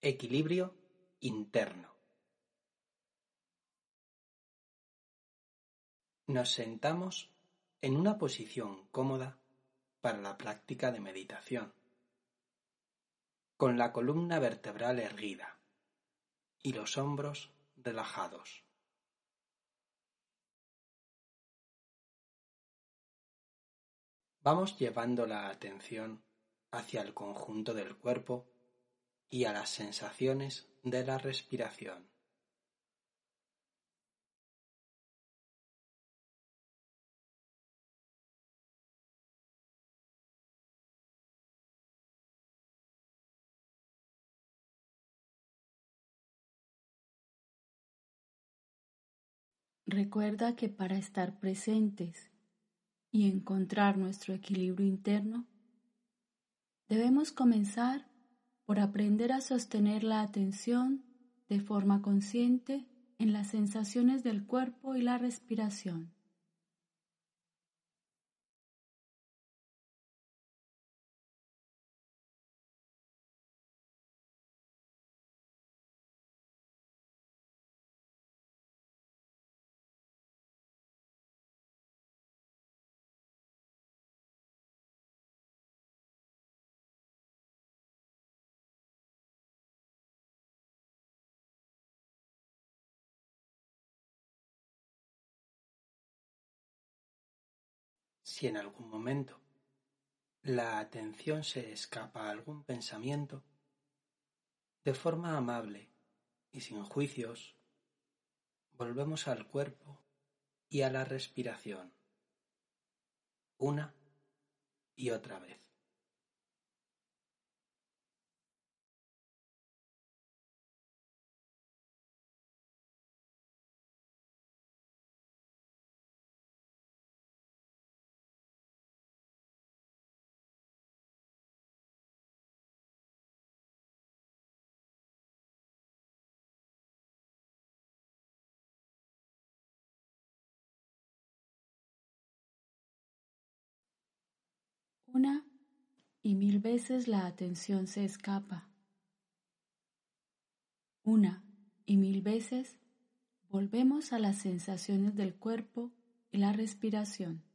Equilibrio interno. Nos sentamos en una posición cómoda para la práctica de meditación, con la columna vertebral erguida y los hombros relajados. Vamos llevando la atención hacia el conjunto del cuerpo y a las sensaciones de la respiración. Recuerda que para estar presentes y encontrar nuestro equilibrio interno, debemos comenzar por aprender a sostener la atención de forma consciente en las sensaciones del cuerpo y la respiración. Si en algún momento la atención se escapa a algún pensamiento, de forma amable y sin juicios, volvemos al cuerpo y a la respiración, una y otra vez. Una y mil veces la atención se escapa. Una y mil veces volvemos a las sensaciones del cuerpo y la respiración.